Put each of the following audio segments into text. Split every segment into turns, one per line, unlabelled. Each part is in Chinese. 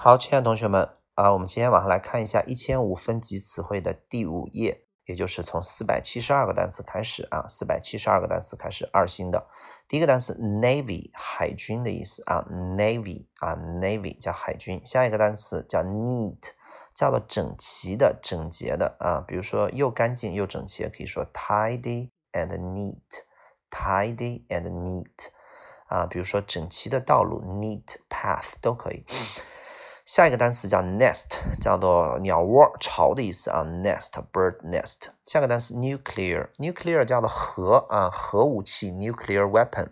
好，亲爱的同学们啊，我们今天晚上来看一下一千五分级词汇的第五页，也就是从四百七十二个单词开始啊，四百七十二个单词开始二星的。第一个单词 navy 海军的意思啊，navy 啊，navy 叫海军。下一个单词叫 neat，叫做整齐的、整洁的啊，比如说又干净又整洁，可以说 tidy and neat，tidy and neat 啊，比如说整齐的道路 neat path 都可以。下一个单词叫 nest，叫做鸟窝、巢的意思啊，nest bird nest。下个单词 nuclear，nuclear 叫做核啊，核武器 nuclear weapon。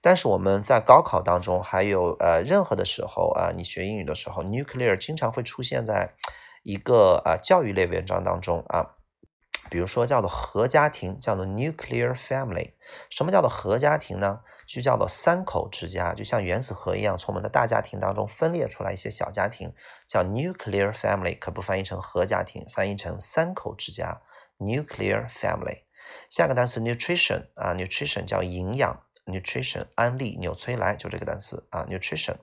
但是我们在高考当中，还有呃任何的时候啊，你学英语的时候，nuclear 经常会出现在一个啊教育类文章当中啊，比如说叫做核家庭，叫做 nuclear family。什么叫做核家庭呢？就叫做三口之家，就像原子核一样，从我们的大家庭当中分裂出来一些小家庭，叫 nuclear family，可不翻译成核家庭，翻译成三口之家 nuclear family。下个单词 nutrition 啊，nutrition 叫营养，nutrition 安利纽崔莱就这个单词啊，nutrition。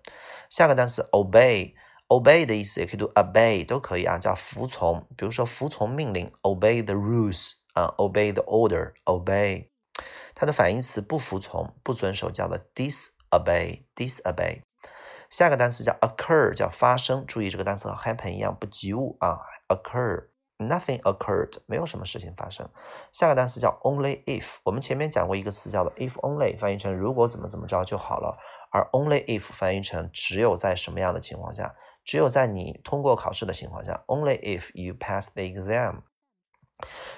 下个单词 obey，obey 的意思也可以读 obey 都可以啊，叫服从，比如说服从命令，obey the rules 啊，obey the order，obey。它的反义词不服从、不遵守叫做 disobey，disobey。下个单词叫 occur，叫发生。注意这个单词和 happen 一样，不及物啊。occur，nothing occurred，没有什么事情发生。下个单词叫 only if。我们前面讲过一个词叫做 if only，翻译成如果怎么怎么着就好了。而 only if 翻译成只有在什么样的情况下，只有在你通过考试的情况下。Only if you pass the exam。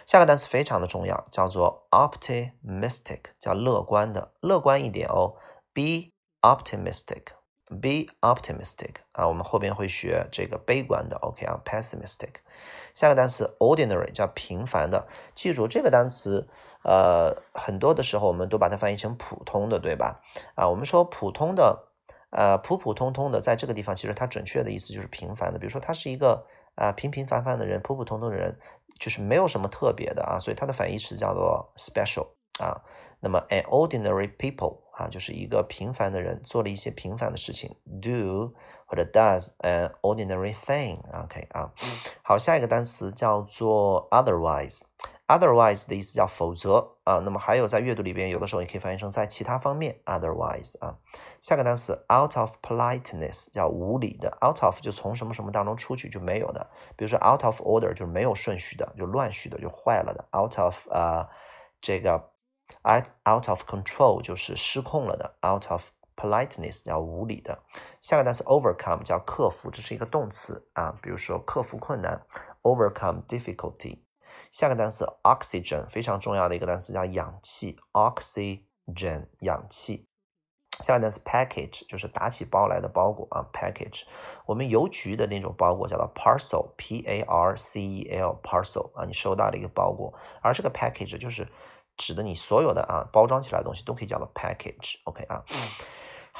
下个单词非常的重要，叫做 optimistic，叫乐观的，乐观一点哦。Be optimistic，be optimistic 啊，我们后边会学这个悲观的，OK 啊，pessimistic。下个单词 ordinary，叫平凡的，记住这个单词，呃，很多的时候我们都把它翻译成普通的，对吧？啊，我们说普通的，呃，普普通通的，在这个地方其实它准确的意思就是平凡的，比如说他是一个啊平平凡凡的人，普普通通的人。就是没有什么特别的啊，所以它的反义词叫做 special 啊。那么 an ordinary people 啊，就是一个平凡的人做了一些平凡的事情，do 或者 does an ordinary thing。OK 啊，好，下一个单词叫做 otherwise。Otherwise 的意思叫否则啊。那么还有在阅读里边，有的时候你可以翻译成在其他方面，otherwise 啊。下个单词 out of politeness 叫无理的，out of 就从什么什么当中出去就没有的，比如说 out of order 就是没有顺序的，就乱序的，就坏了的。out of 啊这个 out out of control 就是失控了的。out of politeness 叫无理的。下个单词 overcome 叫克服，这是一个动词啊，比如说克服困难，overcome difficulty。下个单词 oxygen 非常重要的一个单词叫氧气，oxygen 氧气。下个单词 package 就是打起包来的包裹啊，package。我们邮局的那种包裹叫做 parcel，p a r c e l parcel 啊，你收到的一个包裹。而这个 package 就是指的你所有的啊包装起来的东西都可以叫做 package，OK 啊。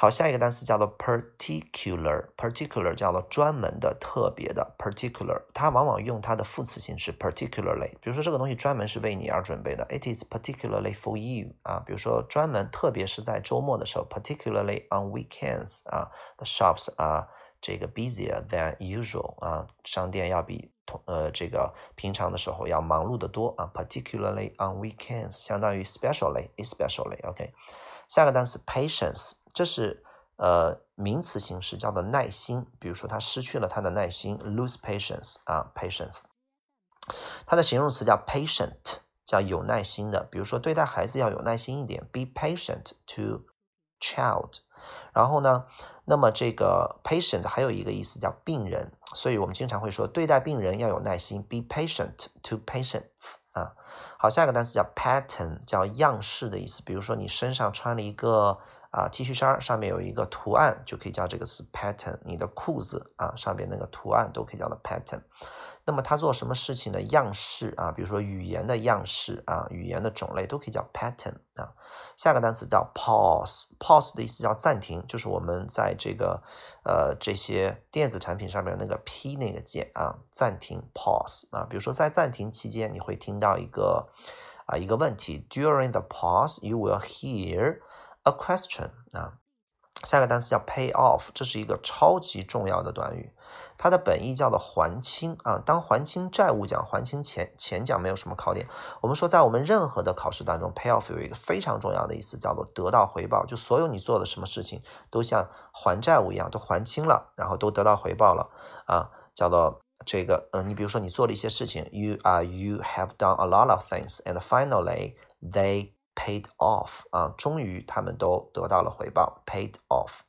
好，下一个单词叫做 particular，particular 叫做专门的、特别的。particular 它往往用它的副词形式 particularly，比如说这个东西专门是为你而准备的，it is particularly for you 啊。比如说专门，特别是在周末的时候，particularly on weekends 啊，the shops are 这个 busier than usual 啊，商店要比同呃这个平常的时候要忙碌的多啊。particularly on weekends 相当于 specially，especially，OK。下个单词 patience。这是呃名词形式，叫做耐心。比如说，他失去了他的耐心，lose patience 啊，patience。它的形容词叫 patient，叫有耐心的。比如说，对待孩子要有耐心一点，be patient to child。然后呢，那么这个 patient 还有一个意思叫病人，所以我们经常会说对待病人要有耐心，be patient to patients 啊。好，下一个单词叫 pattern，叫样式的意思。比如说，你身上穿了一个。啊，T 恤衫上面有一个图案，就可以叫这个词 pattern。你的裤子啊，上面那个图案都可以叫做 pattern。那么它做什么事情的样式啊，比如说语言的样式啊，语言的种类都可以叫 pattern 啊。下个单词叫 pause，pause 的意思叫暂停，就是我们在这个呃这些电子产品上面那个 P 那个键啊，暂停 pause 啊。比如说在暂停期间，你会听到一个啊一个问题，During the pause, you will hear A question 啊，下个单词叫 pay off，这是一个超级重要的短语。它的本意叫做还清啊，当还清债务讲、还清钱钱讲没有什么考点。我们说，在我们任何的考试当中，pay off 有一个非常重要的意思，叫做得到回报。就所有你做的什么事情，都像还债务一样，都还清了，然后都得到回报了啊，叫做这个，嗯，你比如说你做了一些事情，you are you have done a lot of things and finally they paid off 啊，终于他们都得到了回报，paid off。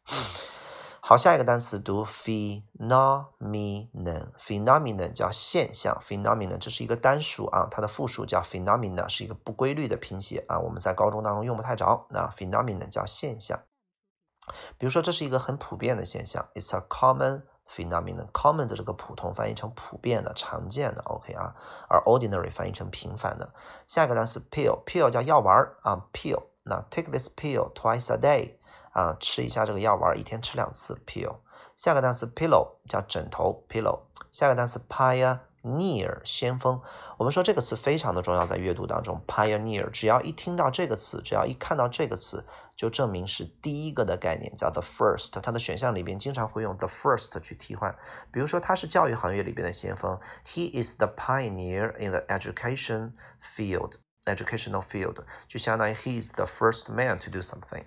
好，下一个单词读 phenomenon，phenomenon 叫现象，phenomenon 这是一个单数啊，它的复数叫 phenomena，是一个不规律的拼写啊，我们在高中当中用不太着。那 phenomenon 叫现象，比如说这是一个很普遍的现象，it's a common phenomenon，common 的这个普通翻译成普遍的、常见的，OK 啊，而 ordinary 翻译成平凡的。下一个单词 pill，pill 叫药丸啊，pill，那 take this pill twice a day。啊，吃一下这个药丸，一天吃两次。pill，下个单词 pillow 叫枕头，pillow。下个单词 pioneer 先锋，我们说这个词非常的重要，在阅读当中，pioneer 只要一听到这个词，只要一看到这个词，就证明是第一个的概念，叫 the first。它的选项里边经常会用 the first 去替换，比如说他是教育行业里边的先锋，he is the pioneer in the education field，educational field，就相当于 he is the first man to do something。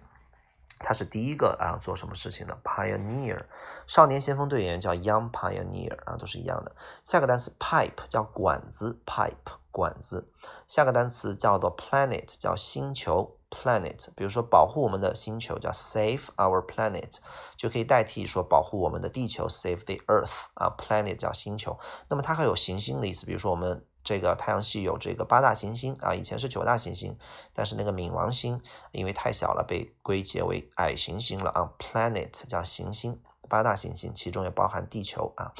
他是第一个啊做什么事情的 pioneer，少年先锋队员叫 young pioneer 啊，都是一样的。下个单词 pipe 叫管子，pipe 管子。下个单词叫做 planet 叫星球，planet。比如说保护我们的星球叫 save our planet，就可以代替说保护我们的地球 save the earth 啊，planet 叫星球。那么它还有行星的意思，比如说我们。这个太阳系有这个八大行星啊，以前是九大行星，但是那个冥王星因为太小了，被归结为矮行星了啊。Planet 叫行星，八大行星其中也包含地球啊。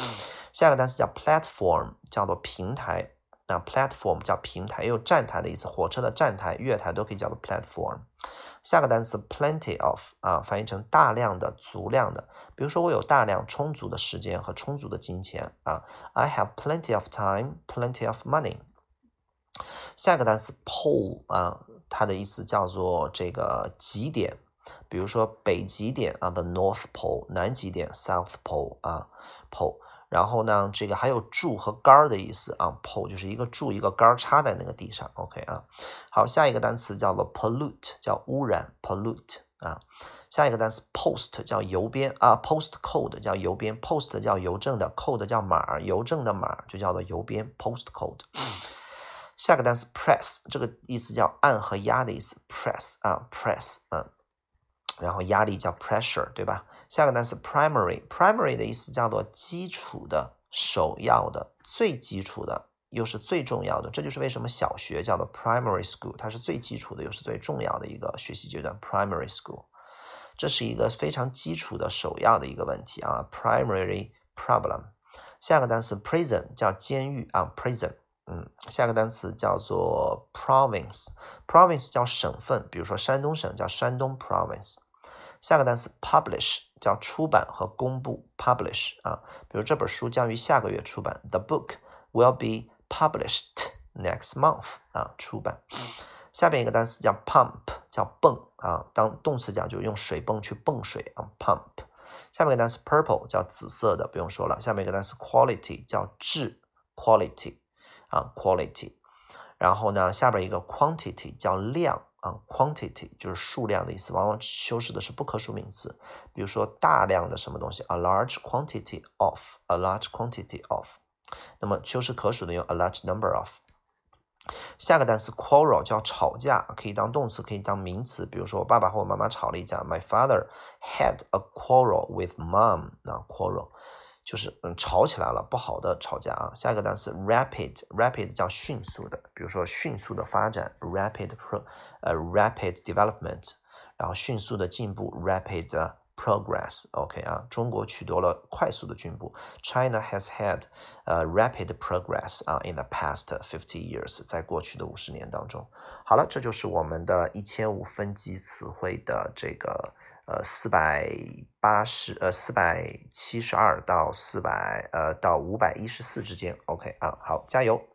下一个单词叫 platform，叫做平台。那 platform 叫平台，也有站台的意思，火车的站台、月台都可以叫做 platform。下个单词 plenty of 啊，翻译成大量的、足量的。比如说，我有大量充足的时间和充足的金钱啊，I have plenty of time, plenty of money。下个单词 pole 啊，它的意思叫做这个极点，比如说北极点啊，the North Pole，南极点 South Pole 啊，pole。然后呢，这个还有柱和杆儿的意思啊，pole 就是一个柱一个杆儿插在那个地上，OK 啊。好，下一个单词叫做 pollute，叫污染，pollute 啊。下一个单词 post 叫邮编啊，post code 叫邮编，post 叫邮政的，code 叫码，邮政的码就叫做邮编，post code。下个单词 press 这个意思叫按和压的意思，press 啊，press 嗯，然后压力叫 pressure 对吧？下个单词 primary，primary 的意思叫做基础的、首要的、最基础的，又是最重要的。这就是为什么小学叫做 primary school，它是最基础的，又是最重要的一个学习阶段，primary school。这是一个非常基础的、首要的一个问题啊，primary problem。下个单词 prison 叫监狱啊，prison。嗯，下个单词叫做 province，province 叫省份，比如说山东省叫山东 province。下个单词 publish 叫出版和公布，publish 啊，比如这本书将于下个月出版，the book will be published next month 啊，出版。下边一个单词叫 pump，叫泵啊，当动词讲就用水泵去泵水啊，pump。下面一个单词 purple 叫紫色的，不用说了。下面一个单词 quality 叫质，quality 啊，quality。然后呢，下边一个 quantity 叫量啊，quantity 就是数量的意思，往往修饰的是不可数名词，比如说大量的什么东西，a large quantity of，a large quantity of。那么修饰可数的用 a large number of。下个单词 quarrel 叫吵架，可以当动词，可以当名词。比如说，我爸爸和我妈妈吵了一架，My father had a quarrel with mom。那 quarrel 就是嗯吵起来了，不好的吵架啊。下一个单词 rapid，rapid 叫迅速的，比如说迅速的发展，rapid pro 呃 rapid development，然后迅速的进步，rapid。Progress，OK 啊，中国取得了快速的进步。China has had a rapid progress 啊，in the past fifty years，在过去的五十年当中。好了，这就是我们的一千五分级词汇的这个呃四百八十呃四百七十二到四百呃到五百一十四之间。OK 啊，好，加油。